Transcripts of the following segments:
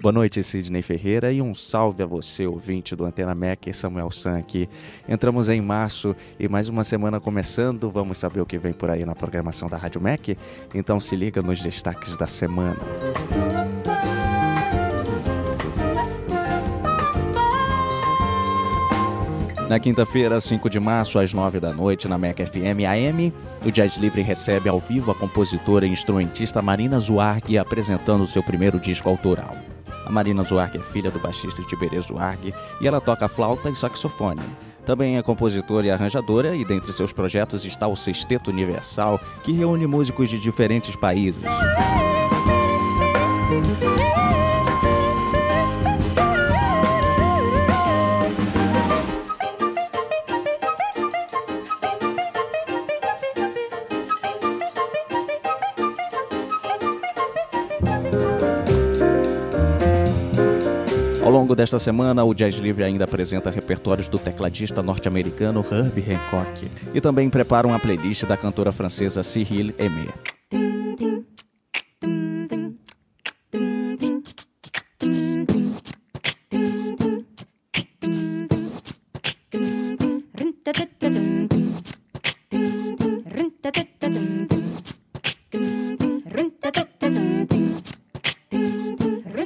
Boa noite, Sidney Ferreira, e um salve a você, ouvinte do Antena Mac, Samuel San aqui. Entramos em março e mais uma semana começando. Vamos saber o que vem por aí na programação da Rádio Mac? Então se liga nos destaques da semana. Na quinta-feira, 5 de março, às 9 da noite, na Mac FM AM, o Jazz Livre recebe ao vivo a compositora e instrumentista Marina Zuarg apresentando seu primeiro disco autoral. A Marina Zuarg é filha do baixista Tiberê Zuarg e ela toca flauta e saxofone. Também é compositora e arranjadora, e dentre seus projetos está o Sexteto Universal, que reúne músicos de diferentes países. Ao longo desta semana, o Jazz Livre ainda apresenta repertórios do tecladista norte-americano Herbie Hancock e também prepara uma playlist da cantora francesa Cyril Aimé.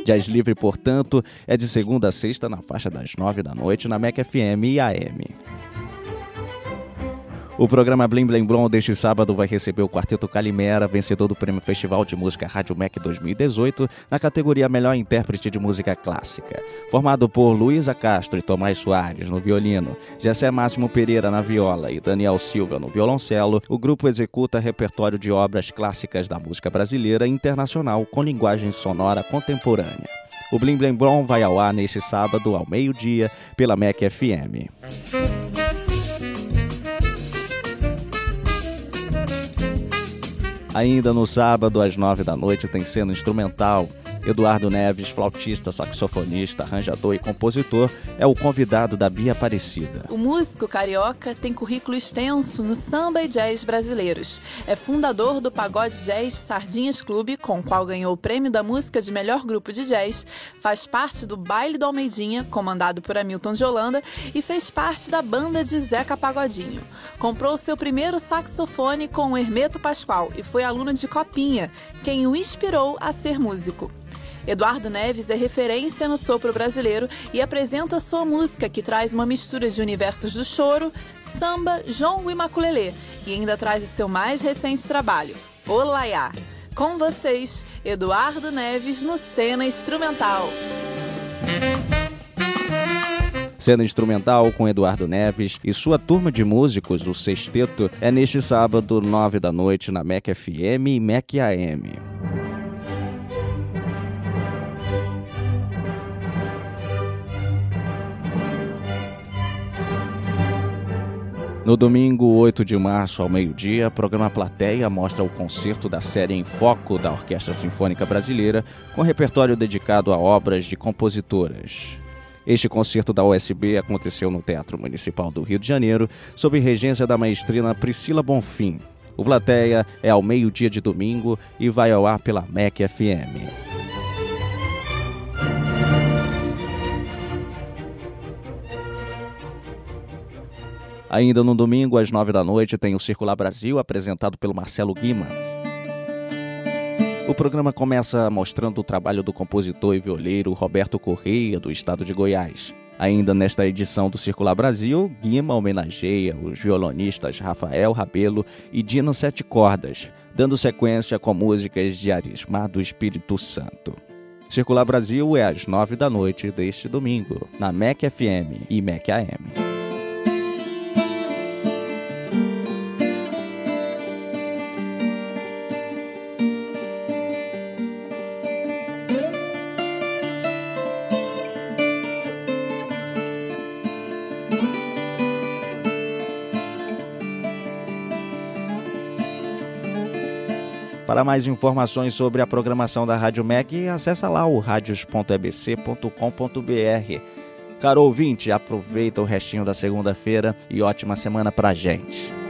Jazz Livre, portanto, é de segunda a sexta na faixa das nove da noite na Mac FM e AM. O programa Blim Blim Blom deste sábado vai receber o Quarteto Calimera, vencedor do Prêmio Festival de Música Rádio Mac 2018, na categoria Melhor Intérprete de Música Clássica. Formado por Luísa Castro e Tomás Soares no violino, Jessé Máximo Pereira na viola e Daniel Silva no violoncelo, o grupo executa repertório de obras clássicas da música brasileira e internacional com linguagem sonora contemporânea. O Blim Blim Blom vai ao ar neste sábado ao meio-dia pela Mac FM. Ainda no sábado, às nove da noite, tem cena instrumental. Eduardo Neves, flautista, saxofonista, arranjador e compositor, é o convidado da Bia Aparecida. O músico carioca tem currículo extenso no samba e jazz brasileiros. É fundador do Pagode Jazz Sardinhas Clube, com o qual ganhou o prêmio da música de melhor grupo de jazz, faz parte do Baile do Almeidinha, comandado por Hamilton de Holanda, e fez parte da banda de Zeca Pagodinho. Comprou seu primeiro saxofone com o Hermeto Pascoal e foi aluno de Copinha, quem o inspirou a ser músico. Eduardo Neves é referência no sopro brasileiro e apresenta sua música, que traz uma mistura de universos do choro, samba, jongo e maculelê, e ainda traz o seu mais recente trabalho, Olaiá. Com vocês, Eduardo Neves no Cena Instrumental. Cena instrumental com Eduardo Neves e sua turma de músicos do Sexteto é neste sábado, nove da noite, na Mac FM e Mac AM. No domingo 8 de março, ao meio-dia, o programa Plateia mostra o concerto da série Em Foco da Orquestra Sinfônica Brasileira, com repertório dedicado a obras de compositoras. Este concerto da USB aconteceu no Teatro Municipal do Rio de Janeiro, sob regência da maestrina Priscila Bonfim. O Plateia é ao meio-dia de domingo e vai ao ar pela MEC FM. Ainda no domingo, às nove da noite, tem o Circular Brasil, apresentado pelo Marcelo Guima. O programa começa mostrando o trabalho do compositor e violeiro Roberto Correia, do estado de Goiás. Ainda nesta edição do Circular Brasil, Guima homenageia os violonistas Rafael Rabelo e Dino Sete Cordas, dando sequência com músicas de Arismar do Espírito Santo. Circular Brasil é às nove da noite deste domingo, na MEC FM e MEC AM. Para mais informações sobre a programação da Rádio MEC, acessa lá o radios.ebc.com.br. Caro ouvinte, aproveita o restinho da segunda-feira e ótima semana pra gente.